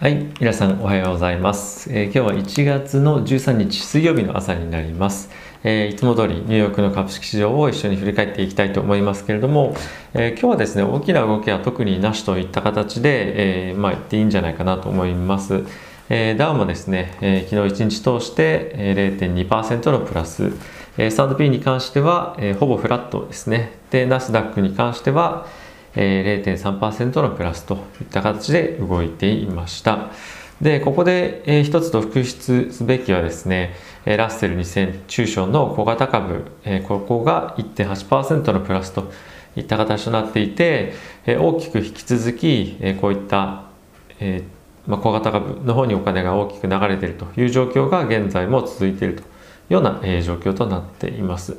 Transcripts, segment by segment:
はい、皆さんおはようございます。えー今日は1月の13日水曜日の朝になります。えーいつも通りニューヨークの株式市場を一緒に振り返っていきたいと思いますけれども、えー今日はですね、大きな動きは特になしといった形で、えまあ言っていいんじゃないかなと思います。えダウもですね、え昨日1日通して0.2%のプラス、えー、スタンド P に関しては、えほぼフラットですね。で、ナスダックに関しては、えー0.3%のプラスといった形で動いていました。で、ここで、えー一つと復出すべきはですね、ラッセル2000中小の小型株、ここが1.8%のプラスといった形となっていて、大きく引き続き、こういった、小型株の方にお金が大きく流れているという状況が現在も続いているというような、状況となっています。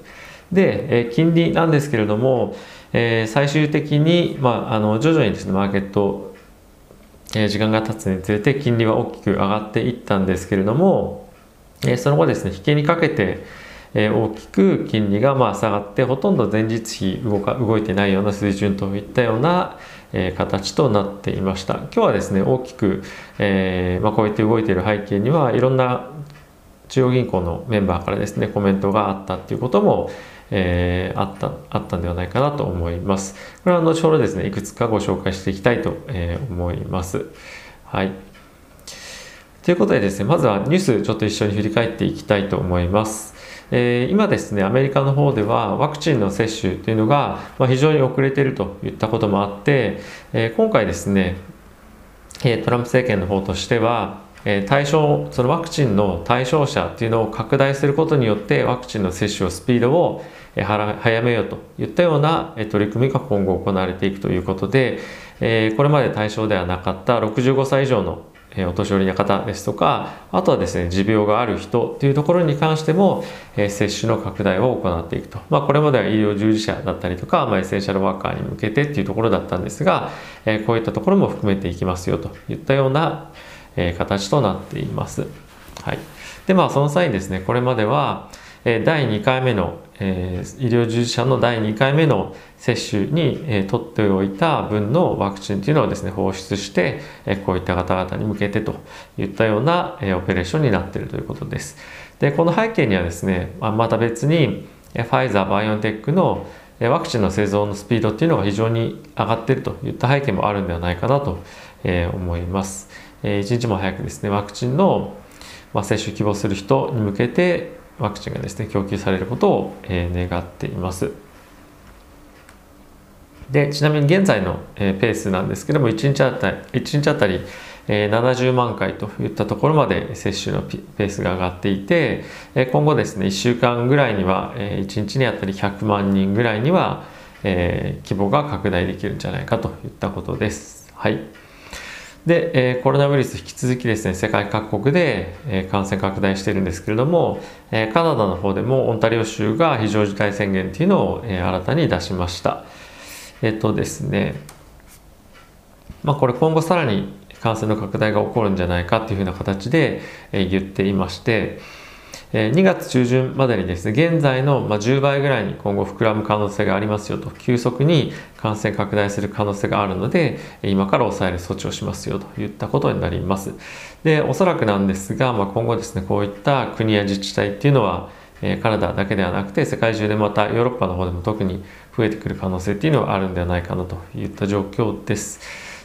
で、えー金利なんですけれども、えー最終的に、まあ、あの徐々にですねマーケット、えー時間が経つにつれて金利は大きく上がっていったんですけれども、えーその後ですね引けにかけて、えー大きく金利がまあ下がってほとんど前日比動か動いてないような水準といったような、え形となっていました。今日はですね大きく、えーまあ、こうやって動いている背景にはいろんな中央銀行のメンバーからですねコメントがあったっていうことも、えーあったあったんではないかなと思います。これは後ほどですねいくつかご紹介していきたいと、え思います。はい。ということでですねまずはニュースちょっと一緒に振り返っていきたいと思います。え今ですねアメリカの方ではワクチンの接種というのが、ま、非常に遅れているといったこともあって、え今回ですねトランプ政権の方としては、え対象そのワクチンの対象者っていうのを拡大することによってワクチンの接種をスピードをえ早めようといったような取り組みが今後行われていくということで、えこれまで対象ではなかった65歳以上のお年寄りの方ですとかあとはですね持病がある人っていうところに関しても、え接種の拡大を行っていくと、まあ、これまでは医療従事者だったりとか、まあ、エッセンシャルワーカーに向けてっていうところだったんですが、えこういったところも含めていきますよといったような、えー形となっています。はい、でまあその際にですねこれまでは、えー第2回目の、えー医療従事者の第2回目の接種に、えー取っておいた分のワクチンというのをですね放出して、えーこういった方々に向けてといったような、えーオペレーションになっているということです。でこの背景にはですねまあまた別にえーファイザーバイオンテックのワクチンの製造のスピードっていうのが非常に上がっているといった背景もあるんではないかなと、思います。え一日も早くですねワクチンの、まあ、接種希望する人に向けてワクチンがですね供給されることを、え願っています。でちなみに現在の、えペースなんですけども1日あたり ,1 日あたり、えー70万回といったところまで接種のペースが上がっていて、え今後ですね1週間ぐらいには、えー1日にあたり100万人ぐらいには、え規模が拡大できるんじゃないかといったことです。はいで、えーコロナウイルス引き続きですね世界各国で、えー感染拡大してるんですけれども、えーカナダの方でもオンタリオ州が非常事態宣言っていうのを、えー新たに出しました。えっ、とですねまあこれ今後さらに感染の拡大が起こるんじゃないかっていうふうな形で、えー言っていまして、2月中旬までにですね現在の、10倍ぐらいに今後膨らむ可能性がありますよと。急速に感染拡大する可能性があるので今から抑える措置をしますよといったことになります。でおそらくなんですが、まあ、今後ですねこういった国や自治体っていうのはカナダだけではなくて世界中でまたヨーロッパの方でも特に増えてくる可能性っていうのはあるんではないかなといった状況です。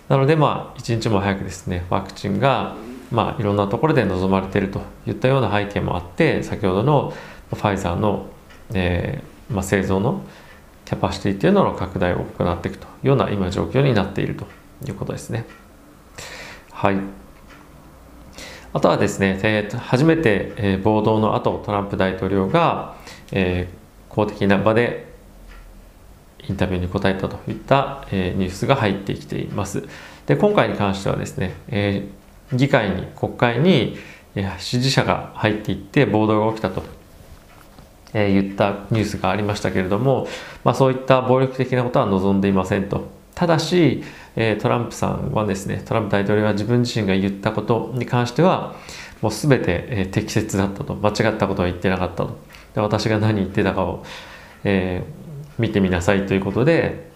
なのでまあ一日も早くですねワクチンがまあいろんなところで望まれているといったような背景もあって先ほどのファイザーの、えーまあ、製造のキャパシティっていうのの拡大を行っていくというような今状況になっているということですねはいあとはですね、えー初めて、えー暴動の後トランプ大統領が、えー公的な場でインタビューに答えたといった、えーニュースが入ってきています。で今回に関してはですね、えー議会に国会に、支持者が入っていって暴動が起きたと、えー言ったニュースがありましたけれども、まあ、そういった暴力的なことは望んでいませんと。ただし、えートランプさんはですねトランプ大統領は自分自身が言ったことに関してはもう全て、えー適切だったと間違ったことは言ってなかったとで私が何言ってたかを、えー見てみなさいということで、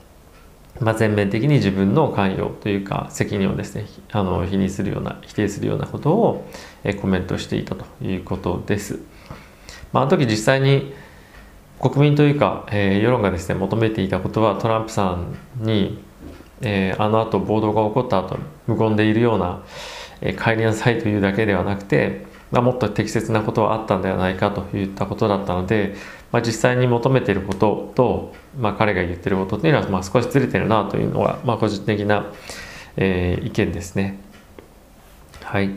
まあ、全面的に自分の関与というか責任をですねあの否認するような否定するようなことを、えコメントしていたということです。まあ、あの時実際に国民というか、えー、世論がですね求めていたことはトランプさんに、えー、あの後暴動が起こった後無言でいるような、えー、帰りなさいというだけではなくて、まあ、もっと適切なことはあったんではないかといったことだったので、まあ、実際に求めていることと、まあ、彼が言ってることっていうのは、まあ、少しずれてるなというのは、まあ、個人的な、えー、意見ですね。はい。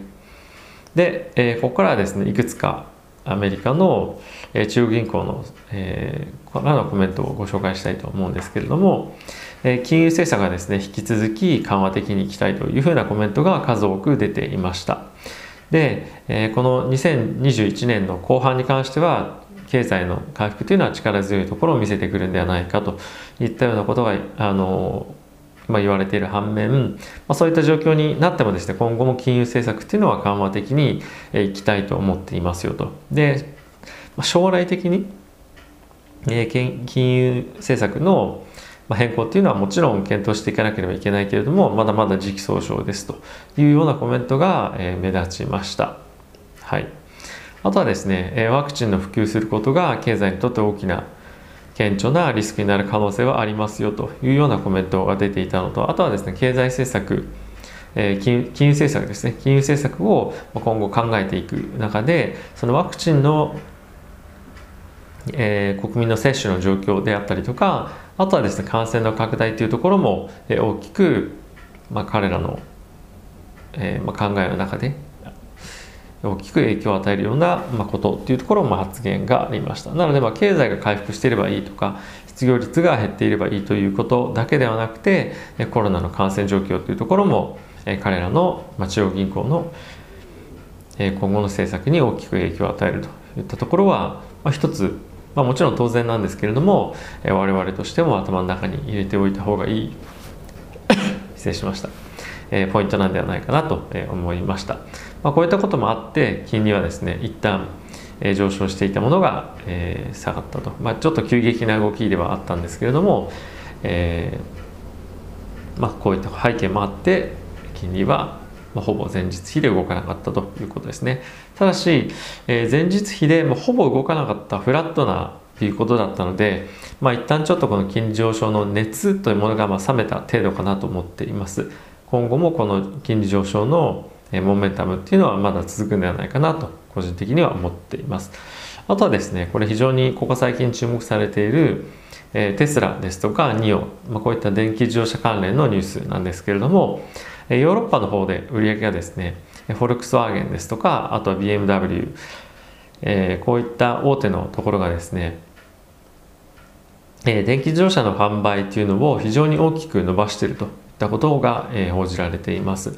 で、えー、ここからはですねいくつかアメリカの、え、中央銀行の、えー、からのコメントをご紹介したいと思うんですけれども、えー、金融政策がですね引き続き緩和的にいきたいというふうなコメントが数多く出ていました。で、えー、この2021年の後半に関しては経済の回復というのは力強いところを見せてくるんではないかといったようなことがあの、まあ、言われている反面、まあ、そういった状況になってもですね今後も金融政策っていうのは緩和的にいきたいと思っていますよと。で、まあ、将来的に、えー、金融政策のま変更っていうのはもちろん検討していかなければいけないけれどもまだまだ時期尚早ですというようなコメントがえ目立ちました。はいあとはですねワクチンの普及することが経済にとって大きな顕著なリスクになる可能性はありますよというようなコメントが出ていたのとあとはですね経済政策金融政策ですね金融政策を今後考えていく中でそのワクチンの、えー、国民の接種の状況であったりとかあとはですね感染の拡大というところもえ大きく、まあ、彼らの、えーまあ、考えの中で大きく影響を与えるような、まあ、ことっていうところも発言がありました。なので、まあ、経済が回復していればいいとか失業率が減っていればいいということだけではなくてコロナの感染状況というところも彼らの中央銀行の今後の政策に大きく影響を与えるといったところは、まあ、一つ、まあ、もちろん当然なんですけれどもえ我々としても頭の中に入れておいた方がいい。失礼しました。えポイントなんではないかなと思いました。まあ、こういったこともあって金利はですね一旦え上昇していたものが、えー、下がったと、まあ、ちょっと急激な動きではあったんですけれども、えー、まあ、こういった背景もあって金利は、まあ、ほぼ前日比で動かなかったということですね。ただし、えー、前日比でもほぼ動かなかったフラットなということだったので、まあ、一旦ちょっとこの金利上昇の熱というものがまあ冷めた程度かなと思っています。今後もこの金利上昇のモメンタムっていうのはまだ続くんではないかなと個人的には思っています。あとはですねこれ非常にここ最近注目されているテスラですとかニオ、まあ、こういった電気自動車関連のニュースなんですけれどもヨーロッパの方で売り上げがですねフォルクスワーゲンですとかあとは BMW、えー、こういった大手のところがですねえ電気自動車の販売っていうのを非常に大きく伸ばしているといったことがえ報じられています。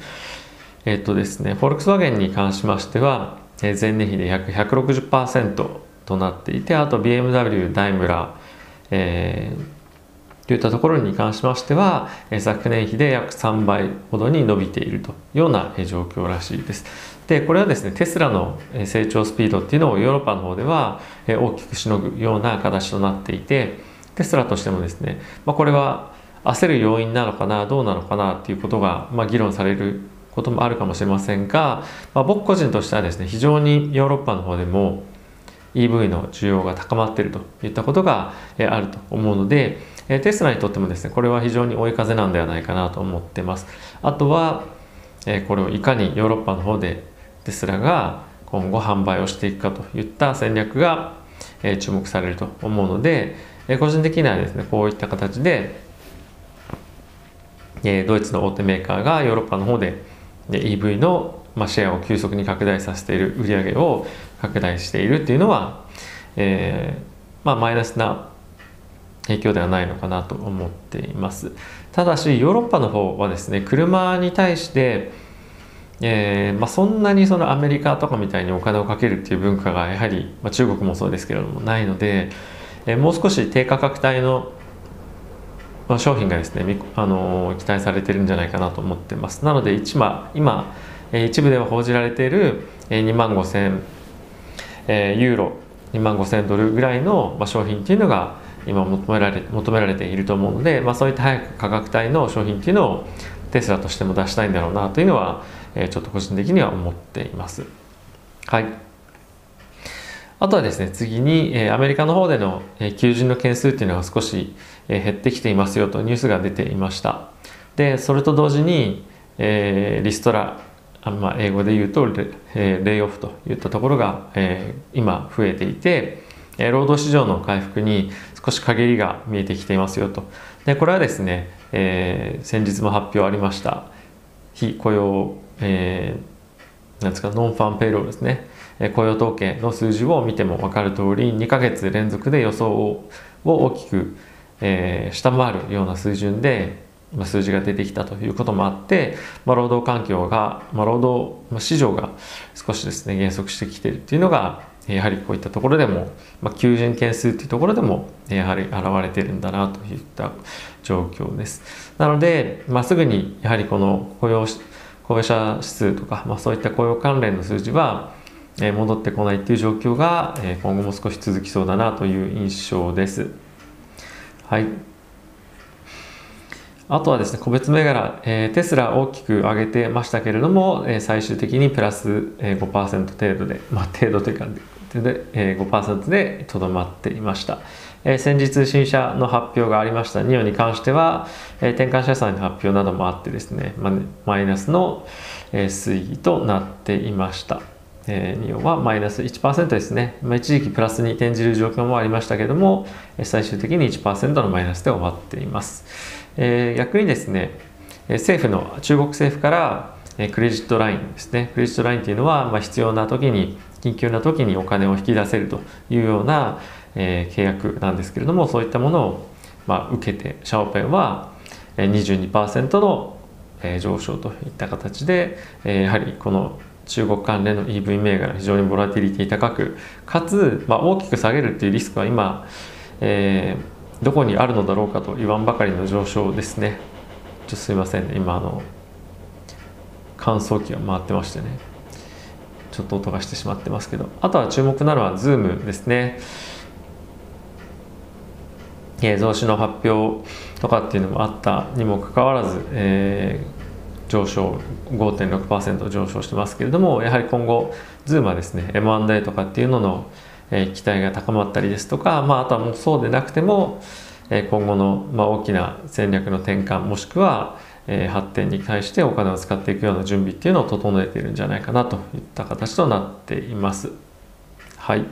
えっとですね、フォルクスワーゲンに関しましては、え前年比で約160%となっていて、あと BMW、ダイムラー、えー、といったところに関しましては、昨年比で約3倍ほどに伸びているというような状況らしいです。で、これはですね、テスラの成長スピードっていうのをヨーロッパの方では大きくしのぐような形となっていて、テスラとしてもですね、まあ、これは焦る要因なのかな、どうなのかなっていうことが、まあ、議論されることもあるかもしれませんが、まあ、僕個人としてはですね非常にヨーロッパの方でも EV の需要が高まっているといったことがあると思うのでえテスラにとってもですねこれは非常に追い風なんではないかなと思ってます。あとはえこれをいかにヨーロッパの方でテスラが今後販売をしていくかといった戦略がえ注目されると思うのでえ個人的にはですねこういった形でえドイツの大手メーカーがヨーロッパの方でで EV の、まあ、シェアを急速に拡大させている売り上げを拡大しているっていうのは、えーまあ、マイナスな影響ではないのかなと思っています。ただしヨーロッパの方はですね車に対してえーまあ、そんなにそのアメリカとかみたいにお金をかけるっていう文化がやはり、まあ、中国もそうですけれどもないので、えー、もう少し低価格帯のまあ、商品がですね、あの期待されてるんじゃないかなと思ってます。なので一今今一部では報じられている2万5000えユーロ2万5000ドルぐらいの商品っていうのが今求められ求められていると思うので、まあ、そういった早く価格帯の商品っていうのをテスラとしても出したいんだろうなというのは、えー、ちょっと個人的には思っています。はいあとはですね、次に、えー、アメリカの方での、えー、求人の件数っていうのが少し、えー、減ってきていますよとニュースが出ていました。で、それと同時に、えー、リストラ、あまあ、英語で言うとレ,、えー、レイオフといったところが、えー、今増えていて、え、労働市場の回復に少し陰りが見えてきていますよと。で、これはですね、えー、先日も発表ありました非雇用、えー、なんですか nonfarm payroll ですね雇用統計の数字を見ても分かる通り2ヶ月連続で予想を大きく、えー、下回るような水準で数字が出てきたということもあって、まあ、労働環境が、まあ、労働市場が少しですね減速してきているっていうのがやはりこういったところでも、まあ、求人件数っていうところでもやはり現れてるんだなといった状況です。なので、まあ、すぐにやはりこの雇用雇用者指数とか、まあ、そういった雇用関連の数字は戻ってこないっていう状況が今後も少し続きそうだなという印象です。はい。あとはですね、個別銘柄、えー、テスラ大きく上げてましたけれども、えー、最終的にプラス、え、5%程度で、まあ、程度というか、で、えー、5%でとどまっていました。え、先日新車の発表がありましたニオに関しては、え、転換社債の発表などもあってですね、ま、マイナスの、え、推移となっていました。えー、ニオはマイナス1%ですね、まあ、一時期プラスに転じる状況もありましたけども最終的に1%のマイナスで終わっています、え、逆にですね政府の中国政府からクレジットラインですねクレジットラインというのは、まあ、必要な時に緊急な時にお金を引き出せるというような、えー、契約なんですけれどもそういったものを、まあ、受けてシャオペンは22%の上昇といった形でやはりこの中国関連の EV 銘柄非常にボラティリティ高くかつ、まあ、大きく下げるっていうリスクは今、えー、どこにあるのだろうかと言わんばかりの上昇ですね。ちょっとすいませんね。今あの乾燥機が回ってましてね。ちょっと音がしてしまってますけど。あとは注目なのは Zoom ですね。え、増資の発表とかっていうのもあったにもかかわらず、えー上昇5.6%上昇してますけれどもやはり今後 Zoom はですね M&A とかっていうのの、えー、期待が高まったりですとか、まあ、あとはもうそうでなくても、え、今後の、まあ、大きな戦略の転換もしくは、え、発展に対してお金を使っていくような準備っていうのを整えているんじゃないかなといった形となっています。はい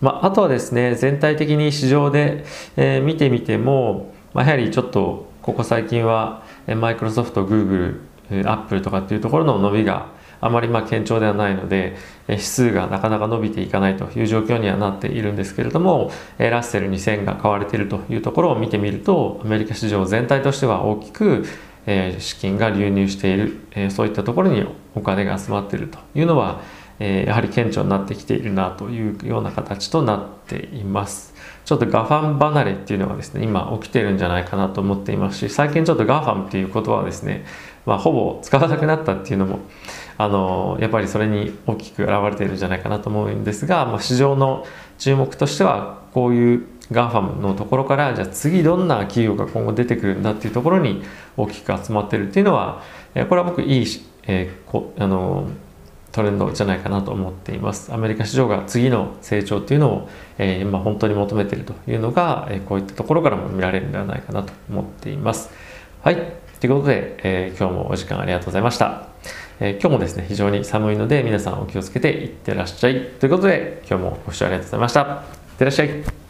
まあ、あとはですね全体的に市場で、えー、見てみても、まあ、やはりちょっとここ最近はマイクロソフト、グーグル、アップルとかっていうところの伸びがあまりま堅調ではないので指数がなかなか伸びていかないという状況にはなっているんですけれどもラッセル2000が買われているというところを見てみるとアメリカ市場全体としては大きくえ資金が流入しているえそういったところにお金が集まっているというのはえやはり顕著になってきているなというような形となっています。ちょっと GAFAM 離れっていうのがですね、今起きてるんじゃないかなと思っていますし、最近ちょっと GAFAM っていう言葉はですね、まあ、ほぼ使わなくなったっていうのも、あの、やっぱりそれに大きく現れているんじゃないかなと思うんですが、まあ、市場の注目としては、こういう GAFAM のところから、じゃあ次どんな企業が今後出てくるんだっていうところに大きく集まってるっていうのは、これは僕いい、えー、こあの、トレンドじゃないかなと思っています。アメリカ市場が次の成長というのを、えー、今本当に求めてるというのが、えー、こういったところからも見られるのではないかなと思っています。はい。ということで、えー、今日もお時間ありがとうございました。え、今日もですね、非常に寒いので皆さんお気をつけていってらっしゃい。ということで、今日もご視聴ありがとうございました。いってらっしゃい。